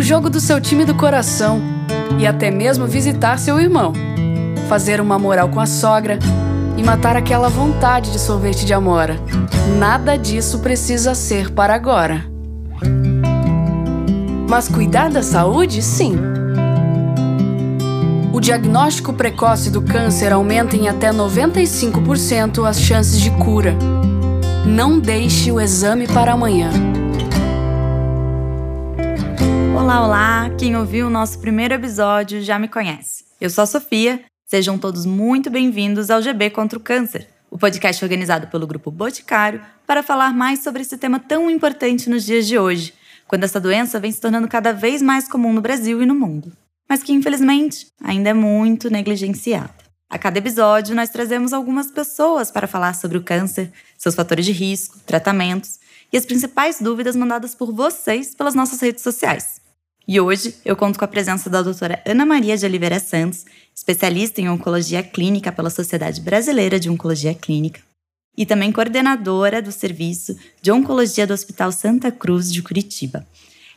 o jogo do seu time do coração e até mesmo visitar seu irmão, fazer uma moral com a sogra e matar aquela vontade de sorvete de amora. Nada disso precisa ser para agora. Mas cuidar da saúde, sim. O diagnóstico precoce do câncer aumenta em até 95% as chances de cura. Não deixe o exame para amanhã. Olá, olá! Quem ouviu o nosso primeiro episódio já me conhece. Eu sou a Sofia. Sejam todos muito bem-vindos ao GB contra o Câncer, o podcast organizado pelo Grupo Boticário para falar mais sobre esse tema tão importante nos dias de hoje, quando essa doença vem se tornando cada vez mais comum no Brasil e no mundo, mas que infelizmente ainda é muito negligenciada. A cada episódio, nós trazemos algumas pessoas para falar sobre o câncer, seus fatores de risco, tratamentos e as principais dúvidas mandadas por vocês pelas nossas redes sociais. E hoje eu conto com a presença da doutora Ana Maria de Oliveira Santos, especialista em oncologia clínica pela Sociedade Brasileira de Oncologia Clínica, e também coordenadora do Serviço de Oncologia do Hospital Santa Cruz de Curitiba.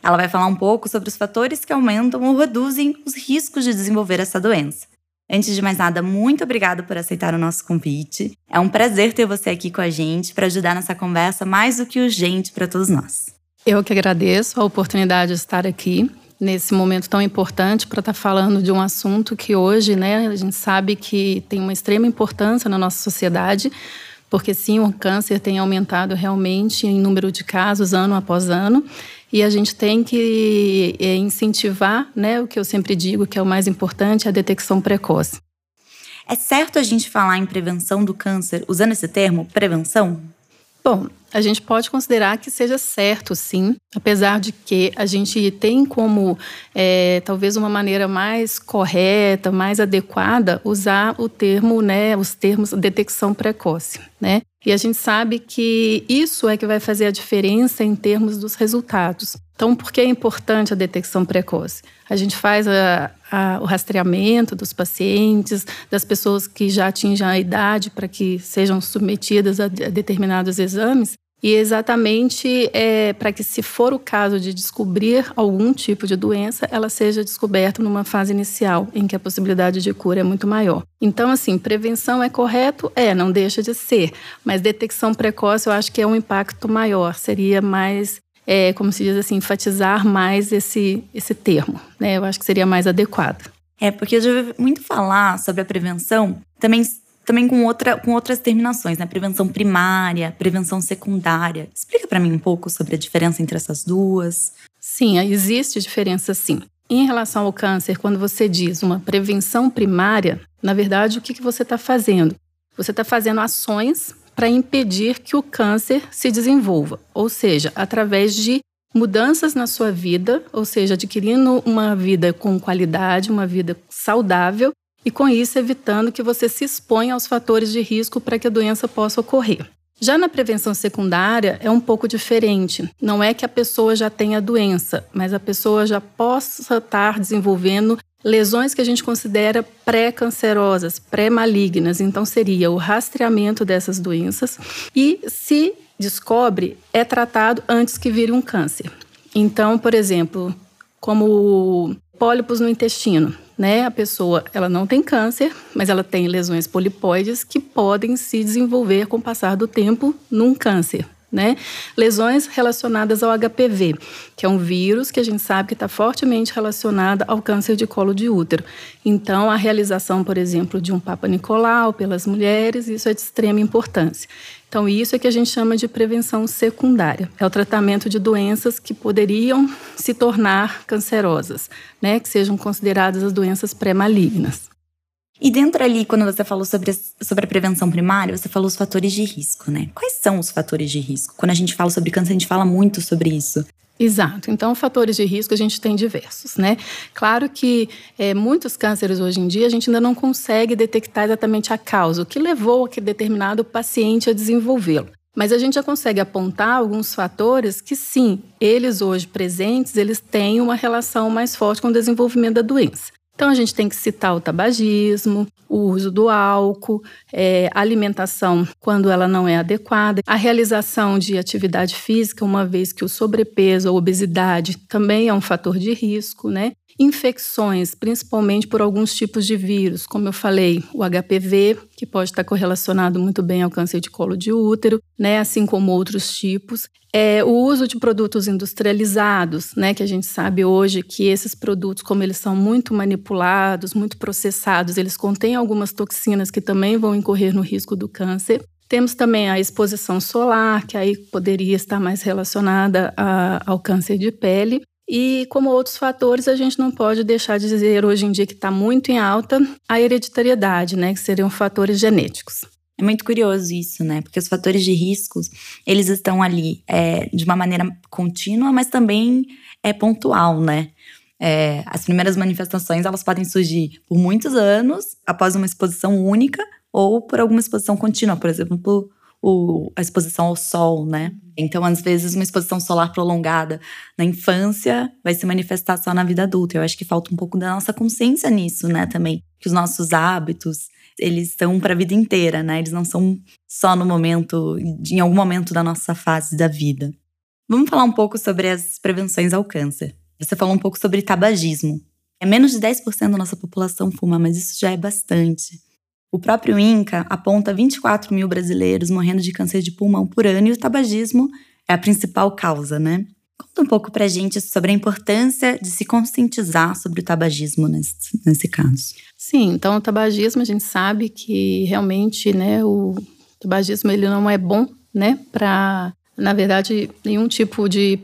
Ela vai falar um pouco sobre os fatores que aumentam ou reduzem os riscos de desenvolver essa doença. Antes de mais nada, muito obrigada por aceitar o nosso convite. É um prazer ter você aqui com a gente para ajudar nessa conversa mais do que urgente para todos nós. Eu que agradeço a oportunidade de estar aqui nesse momento tão importante para estar falando de um assunto que hoje, né, a gente sabe que tem uma extrema importância na nossa sociedade, porque sim, o câncer tem aumentado realmente em número de casos ano após ano, e a gente tem que é, incentivar, né, o que eu sempre digo que é o mais importante, a detecção precoce. É certo a gente falar em prevenção do câncer usando esse termo, prevenção? Bom, a gente pode considerar que seja certo, sim, apesar de que a gente tem como é, talvez uma maneira mais correta, mais adequada, usar o termo, né, os termos detecção precoce, né? E a gente sabe que isso é que vai fazer a diferença em termos dos resultados. Então, por que é importante a detecção precoce? A gente faz a, a, o rastreamento dos pacientes, das pessoas que já atingem a idade para que sejam submetidas a, a determinados exames, e exatamente é, para que, se for o caso de descobrir algum tipo de doença, ela seja descoberta numa fase inicial, em que a possibilidade de cura é muito maior. Então, assim, prevenção é correto? É, não deixa de ser. Mas detecção precoce eu acho que é um impacto maior, seria mais é, como se diz assim, enfatizar mais esse, esse termo. Né? Eu acho que seria mais adequado. É, porque eu já ouvi muito falar sobre a prevenção, também, também com, outra, com outras terminações, né? Prevenção primária, prevenção secundária. Explica para mim um pouco sobre a diferença entre essas duas. Sim, existe diferença sim. Em relação ao câncer, quando você diz uma prevenção primária, na verdade, o que, que você está fazendo? Você está fazendo ações para impedir que o câncer se desenvolva, ou seja, através de mudanças na sua vida, ou seja, adquirindo uma vida com qualidade, uma vida saudável e com isso evitando que você se exponha aos fatores de risco para que a doença possa ocorrer. Já na prevenção secundária é um pouco diferente. Não é que a pessoa já tenha doença, mas a pessoa já possa estar desenvolvendo lesões que a gente considera pré-cancerosas, pré-malignas. Então, seria o rastreamento dessas doenças e, se descobre, é tratado antes que vire um câncer. Então, por exemplo, como pólipos no intestino, né? A pessoa, ela não tem câncer, mas ela tem lesões polipoides que podem se desenvolver com o passar do tempo num câncer né? Lesões relacionadas ao HPV, que é um vírus que a gente sabe que está fortemente relacionado ao câncer de colo de útero. Então, a realização, por exemplo, de um Papa Nicolau pelas mulheres, isso é de extrema importância. Então, isso é que a gente chama de prevenção secundária. É o tratamento de doenças que poderiam se tornar cancerosas, né? Que sejam consideradas as doenças pré-malignas. E dentro ali, quando você falou sobre, sobre a prevenção primária, você falou os fatores de risco, né? Quais são os fatores de risco? Quando a gente fala sobre câncer, a gente fala muito sobre isso. Exato. Então, fatores de risco a gente tem diversos, né? Claro que é, muitos cânceres hoje em dia a gente ainda não consegue detectar exatamente a causa, o que levou aquele determinado paciente a desenvolvê-lo. Mas a gente já consegue apontar alguns fatores que, sim, eles hoje presentes, eles têm uma relação mais forte com o desenvolvimento da doença. Então a gente tem que citar o tabagismo, o uso do álcool, é, alimentação quando ela não é adequada, a realização de atividade física, uma vez que o sobrepeso ou obesidade também é um fator de risco, né? Infecções, principalmente por alguns tipos de vírus, como eu falei, o HPV, que pode estar correlacionado muito bem ao câncer de colo de útero, né, assim como outros tipos. É, o uso de produtos industrializados, né, que a gente sabe hoje que esses produtos, como eles são muito manipulados, muito processados, eles contêm algumas toxinas que também vão incorrer no risco do câncer. Temos também a exposição solar, que aí poderia estar mais relacionada a, ao câncer de pele. E como outros fatores, a gente não pode deixar de dizer hoje em dia que está muito em alta a hereditariedade, né, que seriam fatores genéticos. É muito curioso isso, né? Porque os fatores de riscos, eles estão ali é, de uma maneira contínua, mas também é pontual, né? É, as primeiras manifestações, elas podem surgir por muitos anos, após uma exposição única, ou por alguma exposição contínua, por exemplo, o, a exposição ao sol, né? Então, às vezes, uma exposição solar prolongada na infância vai se manifestar só na vida adulta. Eu acho que falta um pouco da nossa consciência nisso, né, também. Que os nossos hábitos, eles são para a vida inteira, né? Eles não são só no momento, em algum momento da nossa fase da vida. Vamos falar um pouco sobre as prevenções ao câncer. Você falou um pouco sobre tabagismo. É menos de 10% da nossa população fuma, mas isso já é bastante. O próprio INCA aponta 24 mil brasileiros morrendo de câncer de pulmão por ano e o tabagismo é a principal causa, né? Conta um pouco pra gente sobre a importância de se conscientizar sobre o tabagismo nesse, nesse caso. Sim, então o tabagismo a gente sabe que realmente, né, o tabagismo ele não é bom, né, para, na verdade, nenhum tipo de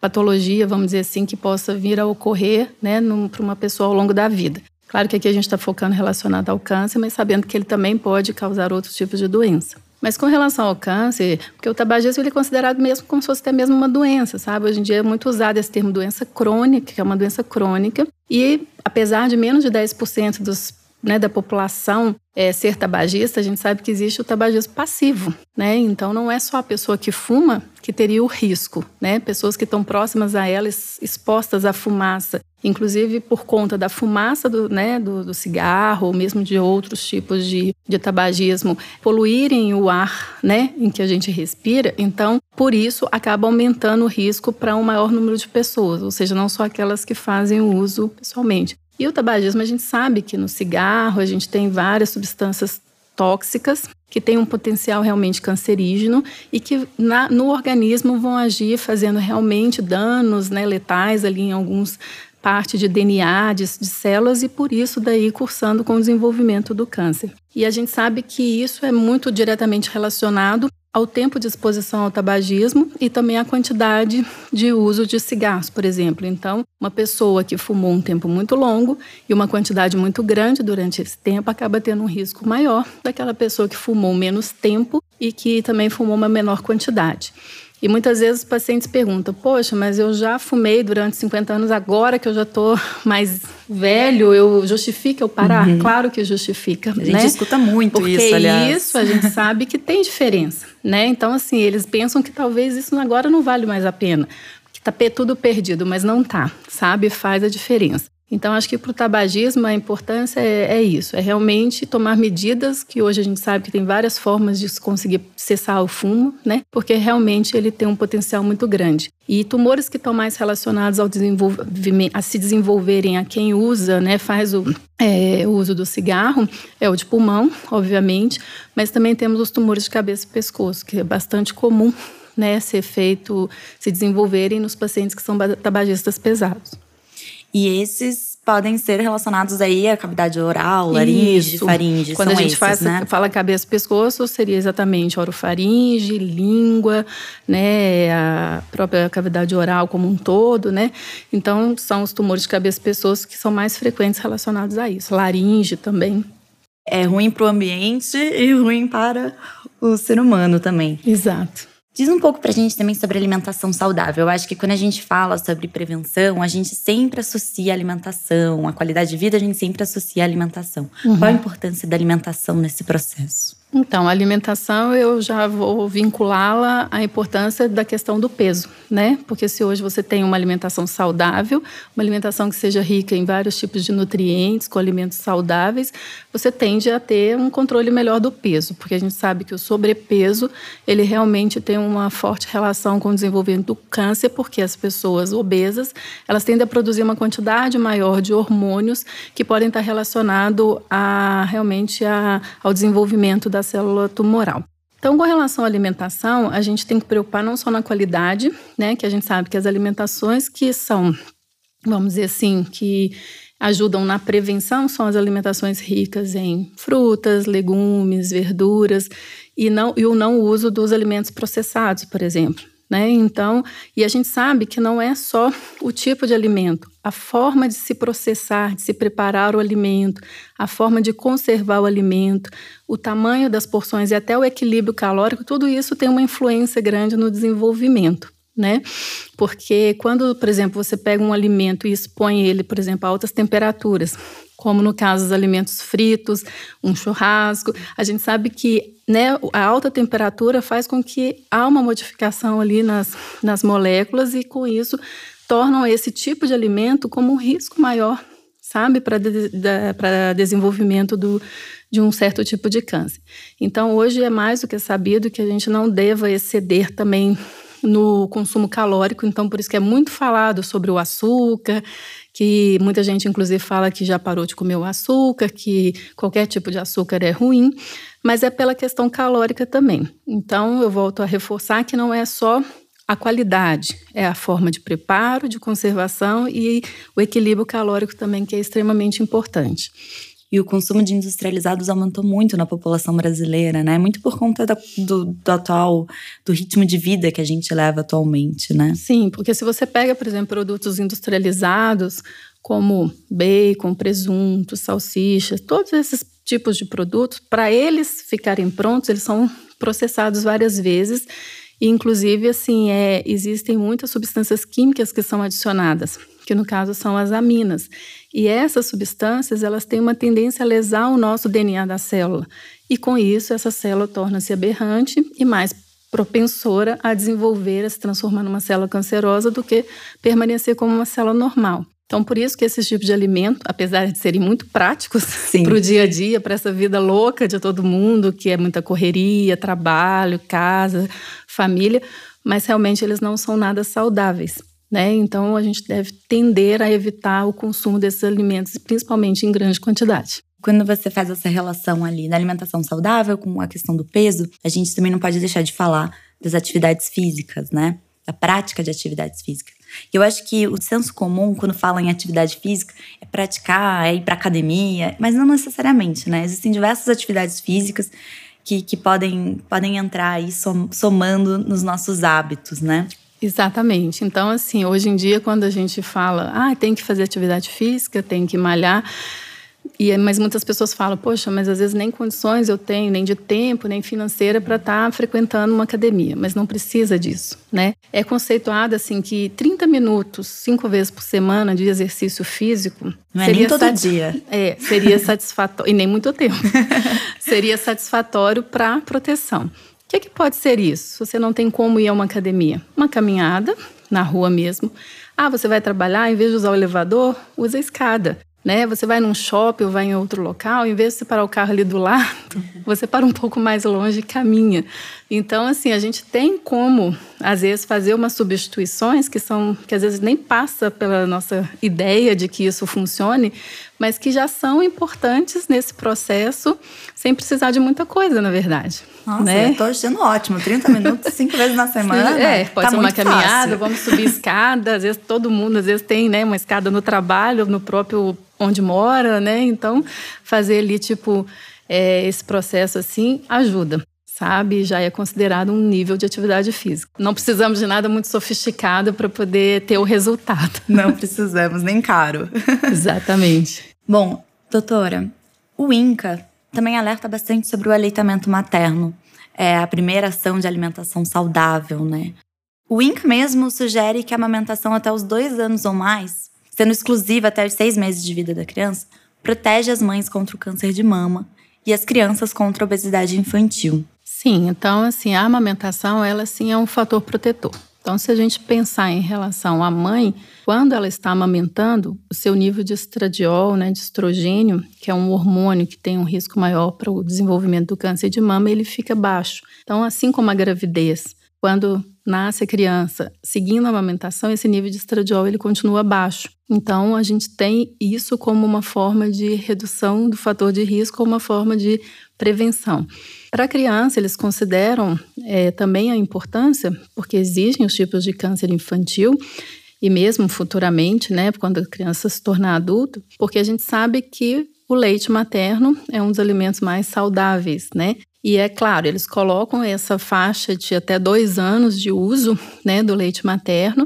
patologia, vamos dizer assim, que possa vir a ocorrer, né, para uma pessoa ao longo da vida. Claro que aqui a gente está focando relacionado ao câncer, mas sabendo que ele também pode causar outros tipos de doença. Mas com relação ao câncer, porque o tabagismo ele é considerado mesmo como se fosse até mesmo uma doença, sabe? Hoje em dia é muito usado esse termo doença crônica, que é uma doença crônica. E apesar de menos de 10% dos né, da população é, ser tabagista, a gente sabe que existe o tabagismo passivo, né? Então não é só a pessoa que fuma que teria o risco, né? Pessoas que estão próximas a ela, expostas à fumaça, inclusive por conta da fumaça do, né, do, do cigarro ou mesmo de outros tipos de, de tabagismo, poluírem o ar, né, em que a gente respira. Então, por isso, acaba aumentando o risco para um maior número de pessoas, ou seja, não só aquelas que fazem o uso pessoalmente. E o tabagismo, a gente sabe que no cigarro a gente tem várias substâncias tóxicas que têm um potencial realmente cancerígeno e que na, no organismo vão agir fazendo realmente danos né, letais ali em alguns parte de DNA de, de, células e por isso daí cursando com o desenvolvimento do câncer. E a gente sabe que isso é muito diretamente relacionado ao tempo de exposição ao tabagismo e também à quantidade de uso de cigarros, por exemplo. Então, uma pessoa que fumou um tempo muito longo e uma quantidade muito grande durante esse tempo acaba tendo um risco maior daquela pessoa que fumou menos tempo e que também fumou uma menor quantidade. E muitas vezes os pacientes perguntam: Poxa, mas eu já fumei durante 50 anos, agora que eu já estou mais velho, eu justifica eu parar? Uhum. Claro que justifica. A gente né? escuta muito Porque isso, aliás. isso a gente sabe que tem diferença, né? Então, assim, eles pensam que talvez isso agora não vale mais a pena, que tá tudo perdido, mas não tá, sabe? Faz a diferença. Então, acho que para o tabagismo a importância é, é, isso: é realmente tomar medidas, que hoje a gente sabe que tem várias formas de conseguir cessar o fumo, né? Porque realmente ele tem um potencial muito grande. E tumores que estão mais relacionados ao desenvolvimento, a se desenvolverem a quem usa, né, faz o, é, o uso do cigarro, é o de pulmão, obviamente, mas também temos os tumores de cabeça e pescoço, que é bastante comum né, ser feito, se desenvolverem nos pacientes que são tabagistas pesados. E esses podem ser relacionados aí à cavidade oral, laringe, faringe. Quando a gente esses, faz, né? fala cabeça pescoço, seria exatamente orofaringe, língua, né, a própria cavidade oral como um todo, né? Então, são os tumores de cabeça pescoço que são mais frequentes relacionados a isso. Laringe também. É ruim para o ambiente e ruim para o ser humano também. Exato. Diz um pouco pra gente também sobre alimentação saudável. Eu acho que quando a gente fala sobre prevenção, a gente sempre associa a alimentação, a qualidade de vida, a gente sempre associa a alimentação. Uhum. Qual a importância da alimentação nesse processo? Então, a alimentação eu já vou vinculá-la à importância da questão do peso, né? Porque se hoje você tem uma alimentação saudável, uma alimentação que seja rica em vários tipos de nutrientes, com alimentos saudáveis, você tende a ter um controle melhor do peso, porque a gente sabe que o sobrepeso, ele realmente tem uma forte relação com o desenvolvimento do câncer, porque as pessoas obesas, elas tendem a produzir uma quantidade maior de hormônios que podem estar relacionados a realmente a, ao desenvolvimento das célula tumoral. Então, com relação à alimentação, a gente tem que preocupar não só na qualidade, né, que a gente sabe que as alimentações que são, vamos dizer assim, que ajudam na prevenção são as alimentações ricas em frutas, legumes, verduras e, não, e o não uso dos alimentos processados, por exemplo. Né? Então, e a gente sabe que não é só o tipo de alimento, a forma de se processar, de se preparar o alimento, a forma de conservar o alimento, o tamanho das porções e até o equilíbrio calórico, tudo isso tem uma influência grande no desenvolvimento. Né? Porque quando, por exemplo, você pega um alimento e expõe ele, por exemplo, a altas temperaturas, como no caso dos alimentos fritos, um churrasco, a gente sabe que né, a alta temperatura faz com que há uma modificação ali nas, nas moléculas e com isso tornam esse tipo de alimento como um risco maior, sabe, para de, de, desenvolvimento do, de um certo tipo de câncer. Então, hoje é mais do que sabido que a gente não deva exceder também no consumo calórico, então por isso que é muito falado sobre o açúcar, que muita gente inclusive fala que já parou de comer o açúcar, que qualquer tipo de açúcar é ruim mas é pela questão calórica também. Então, eu volto a reforçar que não é só a qualidade, é a forma de preparo, de conservação e o equilíbrio calórico também, que é extremamente importante. E o consumo de industrializados aumentou muito na população brasileira, né? Muito por conta da, do, do, atual, do ritmo de vida que a gente leva atualmente, né? Sim, porque se você pega, por exemplo, produtos industrializados, como bacon, presunto, salsichas, todos esses tipos de produtos, para eles ficarem prontos, eles são processados várias vezes. E, inclusive, assim, é, existem muitas substâncias químicas que são adicionadas, que no caso são as aminas. E essas substâncias, elas têm uma tendência a lesar o nosso DNA da célula. E com isso, essa célula torna-se aberrante e mais propensora a desenvolver, a se transformar numa célula cancerosa do que permanecer como uma célula normal. Então, por isso que esses tipos de alimento, apesar de serem muito práticos para o dia a dia, para essa vida louca de todo mundo, que é muita correria, trabalho, casa, família, mas realmente eles não são nada saudáveis. Né? Então, a gente deve tender a evitar o consumo desses alimentos, principalmente em grande quantidade. Quando você faz essa relação ali da alimentação saudável com a questão do peso, a gente também não pode deixar de falar das atividades físicas, né? Da prática de atividades físicas. Eu acho que o senso comum, quando fala em atividade física, é praticar, é ir para academia, mas não necessariamente, né? Existem diversas atividades físicas que, que podem, podem entrar aí somando nos nossos hábitos, né? Exatamente. Então, assim, hoje em dia, quando a gente fala, ah, tem que fazer atividade física, tem que malhar, e, mas muitas pessoas falam, poxa, mas às vezes nem condições eu tenho, nem de tempo, nem financeira para estar tá frequentando uma academia. Mas não precisa disso, né? É conceituado assim que 30 minutos, cinco vezes por semana de exercício físico. Não é nem todo dia. É, seria satisfatório, e nem muito tempo. seria satisfatório para proteção. O que, que pode ser isso? Você não tem como ir a uma academia, uma caminhada na rua mesmo. Ah, você vai trabalhar, em vez de usar o elevador, usa a escada né? Você vai num shopping ou vai em outro local, em vez de você parar o carro ali do lado, você para um pouco mais longe e caminha. Então, assim, a gente tem como, às vezes, fazer umas substituições que são que às vezes nem passa pela nossa ideia de que isso funcione, mas que já são importantes nesse processo, sem precisar de muita coisa, na verdade. Nossa, né? eu tô achando ótimo. 30 minutos, cinco vezes na semana. É, pode tá ser uma caminhada, fácil. vamos subir escada. Às vezes todo mundo, às vezes tem né, uma escada no trabalho, no próprio onde mora, né? Então, fazer ali, tipo, é, esse processo assim ajuda sabe? Já é considerado um nível de atividade física. Não precisamos de nada muito sofisticado para poder ter o resultado. Não precisamos, nem caro. Exatamente. Bom, doutora, o INCA também alerta bastante sobre o aleitamento materno. É a primeira ação de alimentação saudável, né? O INCA mesmo sugere que a amamentação até os dois anos ou mais, sendo exclusiva até os seis meses de vida da criança, protege as mães contra o câncer de mama e as crianças contra a obesidade infantil. Sim, então assim, a amamentação ela sim é um fator protetor. Então, se a gente pensar em relação à mãe, quando ela está amamentando, o seu nível de estradiol, né, de estrogênio, que é um hormônio que tem um risco maior para o desenvolvimento do câncer de mama, ele fica baixo. Então, assim como a gravidez, quando nasce a criança, seguindo a amamentação, esse nível de estradiol ele continua baixo. Então, a gente tem isso como uma forma de redução do fator de risco, uma forma de prevenção. Para a criança, eles consideram é, também a importância, porque existem os tipos de câncer infantil, e mesmo futuramente, né, quando a criança se tornar adulto, porque a gente sabe que o leite materno é um dos alimentos mais saudáveis, né? E é claro, eles colocam essa faixa de até dois anos de uso né, do leite materno,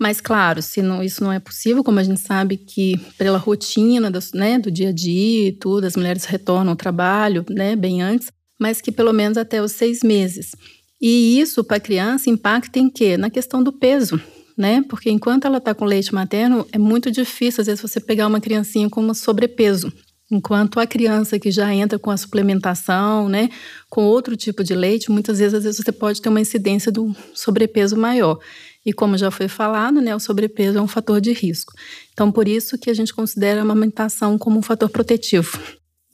mas claro, se não, isso não é possível, como a gente sabe que pela rotina do, né, do dia a dia e tudo, as mulheres retornam ao trabalho né, bem antes, mas que pelo menos até os seis meses. E isso para a criança impacta em quê? Na questão do peso, né? Porque enquanto ela está com leite materno, é muito difícil, às vezes, você pegar uma criancinha com um sobrepeso. Enquanto a criança que já entra com a suplementação, né, com outro tipo de leite, muitas vezes, às vezes você pode ter uma incidência do sobrepeso maior. E como já foi falado, né, o sobrepeso é um fator de risco. Então, por isso que a gente considera a amamentação como um fator protetivo.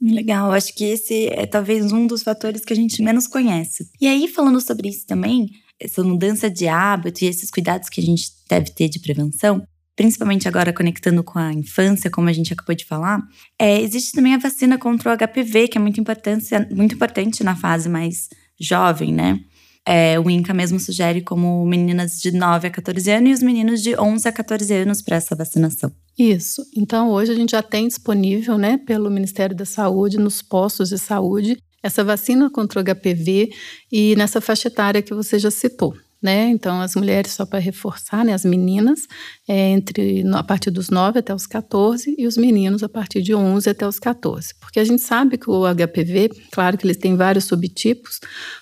Legal, acho que esse é talvez um dos fatores que a gente menos conhece. E aí, falando sobre isso também, essa mudança de hábito e esses cuidados que a gente deve ter de prevenção, principalmente agora conectando com a infância, como a gente acabou de falar, é, existe também a vacina contra o HPV, que é muito importante, muito importante na fase mais jovem, né? É, o INCA mesmo sugere como meninas de 9 a 14 anos e os meninos de 11 a 14 anos para essa vacinação. Isso. Então, hoje a gente já tem disponível, né, pelo Ministério da Saúde, nos postos de saúde, essa vacina contra o HPV e nessa faixa etária que você já citou né? Então, as mulheres, só para reforçar, né? As meninas, é, entre a partir dos 9 até os 14 e os meninos a partir de 11 até os 14. Porque a gente sabe que o HPV, claro que eles têm vários subtipos,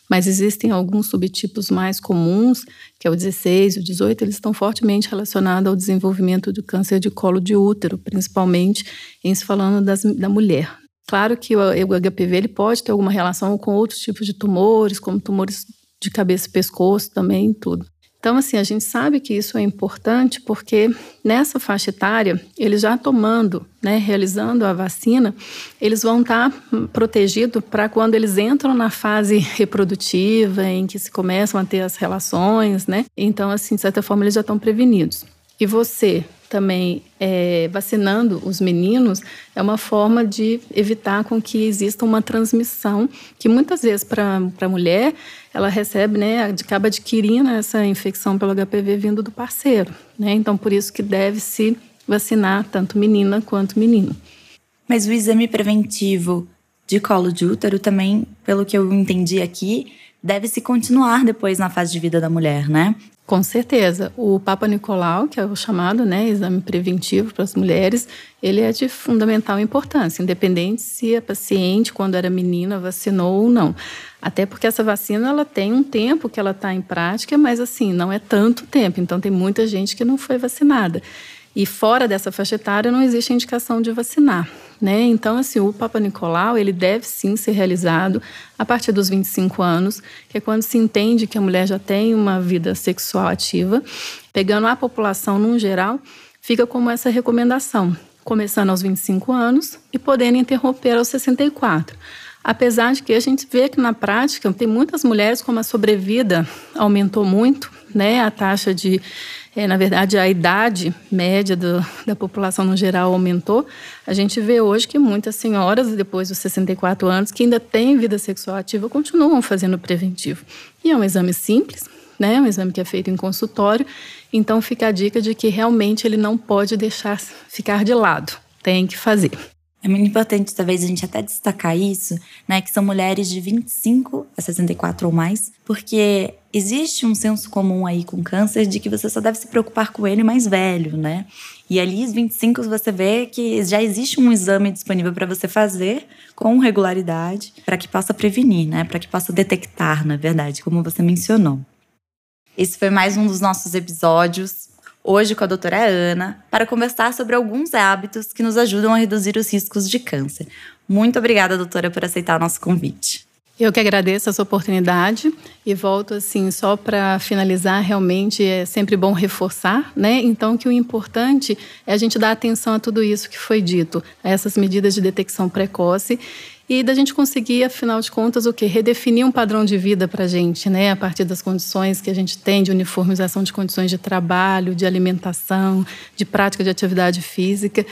mas existem alguns subtipos mais comuns, que é o 16, o 18, eles estão fortemente relacionados ao desenvolvimento do câncer de colo de útero, principalmente em se falando das, da mulher. Claro que o HPV ele pode ter alguma relação com outros tipos de tumores, como tumores de cabeça e pescoço também, tudo. Então, assim, a gente sabe que isso é importante porque nessa faixa etária, eles já tomando, né, realizando a vacina, eles vão estar protegidos para quando eles entram na fase reprodutiva, em que se começam a ter as relações, né? Então, assim, de certa forma, eles já estão prevenidos. E você também é, vacinando os meninos é uma forma de evitar com que exista uma transmissão que muitas vezes para a mulher ela recebe, né, acaba adquirindo essa infecção pelo HPV vindo do parceiro, né? Então por isso que deve se vacinar tanto menina quanto menino. Mas o exame preventivo de colo de útero também, pelo que eu entendi aqui, deve se continuar depois na fase de vida da mulher, né? Com certeza. O Papa Nicolau, que é o chamado né, exame preventivo para as mulheres, ele é de fundamental importância, independente se a paciente, quando era menina, vacinou ou não. Até porque essa vacina ela tem um tempo que ela está em prática, mas assim, não é tanto tempo. Então tem muita gente que não foi vacinada. E fora dessa faixa etária não existe indicação de vacinar. Né? Então, assim, o Papa Nicolau, ele deve sim ser realizado a partir dos 25 anos, que é quando se entende que a mulher já tem uma vida sexual ativa. Pegando a população num geral, fica como essa recomendação, começando aos 25 anos e podendo interromper aos 64. Apesar de que a gente vê que na prática tem muitas mulheres como a sobrevida aumentou muito, né? A taxa de é, na verdade, a idade média do, da população no geral aumentou. A gente vê hoje que muitas senhoras, depois dos 64 anos, que ainda têm vida sexual ativa, continuam fazendo preventivo. E é um exame simples, né? um exame que é feito em consultório. Então, fica a dica de que realmente ele não pode deixar ficar de lado. Tem que fazer. É muito importante, talvez, a gente até destacar isso, né? Que são mulheres de 25 a 64 ou mais, porque existe um senso comum aí com câncer de que você só deve se preocupar com ele mais velho, né? E ali, os 25, você vê que já existe um exame disponível para você fazer com regularidade, para que possa prevenir, né? Para que possa detectar, na verdade, como você mencionou. Esse foi mais um dos nossos episódios hoje com a doutora Ana, para conversar sobre alguns hábitos que nos ajudam a reduzir os riscos de câncer. Muito obrigada, doutora, por aceitar o nosso convite. Eu que agradeço essa oportunidade e volto assim só para finalizar, realmente é sempre bom reforçar, né? Então que o importante é a gente dar atenção a tudo isso que foi dito, a essas medidas de detecção precoce e da gente conseguir, afinal de contas, o que redefinir um padrão de vida para a gente, né? A partir das condições que a gente tem de uniformização de condições de trabalho, de alimentação, de prática de atividade física.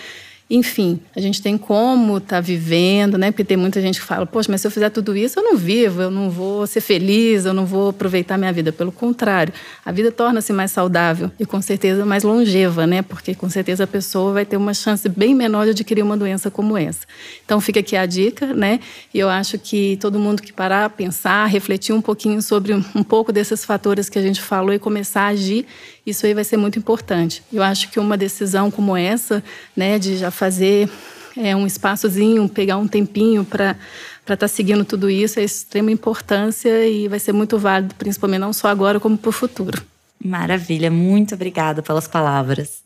Enfim, a gente tem como estar tá vivendo, né? Porque tem muita gente que fala, poxa, mas se eu fizer tudo isso, eu não vivo, eu não vou ser feliz, eu não vou aproveitar minha vida. Pelo contrário, a vida torna-se mais saudável e com certeza mais longeva, né? Porque com certeza a pessoa vai ter uma chance bem menor de adquirir uma doença como essa. Então fica aqui a dica, né? E eu acho que todo mundo que parar, pensar, refletir um pouquinho sobre um pouco desses fatores que a gente falou e começar a agir isso aí vai ser muito importante. Eu acho que uma decisão como essa, né, de já fazer é, um espaçozinho, pegar um tempinho para estar tá seguindo tudo isso é de extrema importância e vai ser muito válido, principalmente não só agora, como para o futuro. Maravilha, muito obrigada pelas palavras.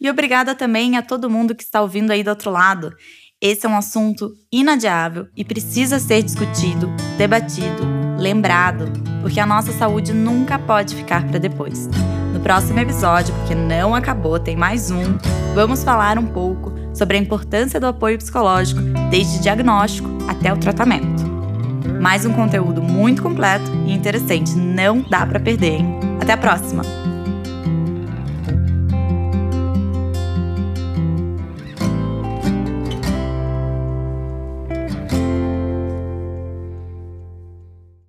E obrigada também a todo mundo que está ouvindo aí do outro lado. Esse é um assunto inadiável e precisa ser discutido, debatido, lembrado, porque a nossa saúde nunca pode ficar para depois. Próximo episódio, porque não acabou, tem mais um, vamos falar um pouco sobre a importância do apoio psicológico desde o diagnóstico até o tratamento. Mais um conteúdo muito completo e interessante, não dá para perder, hein? Até a próxima!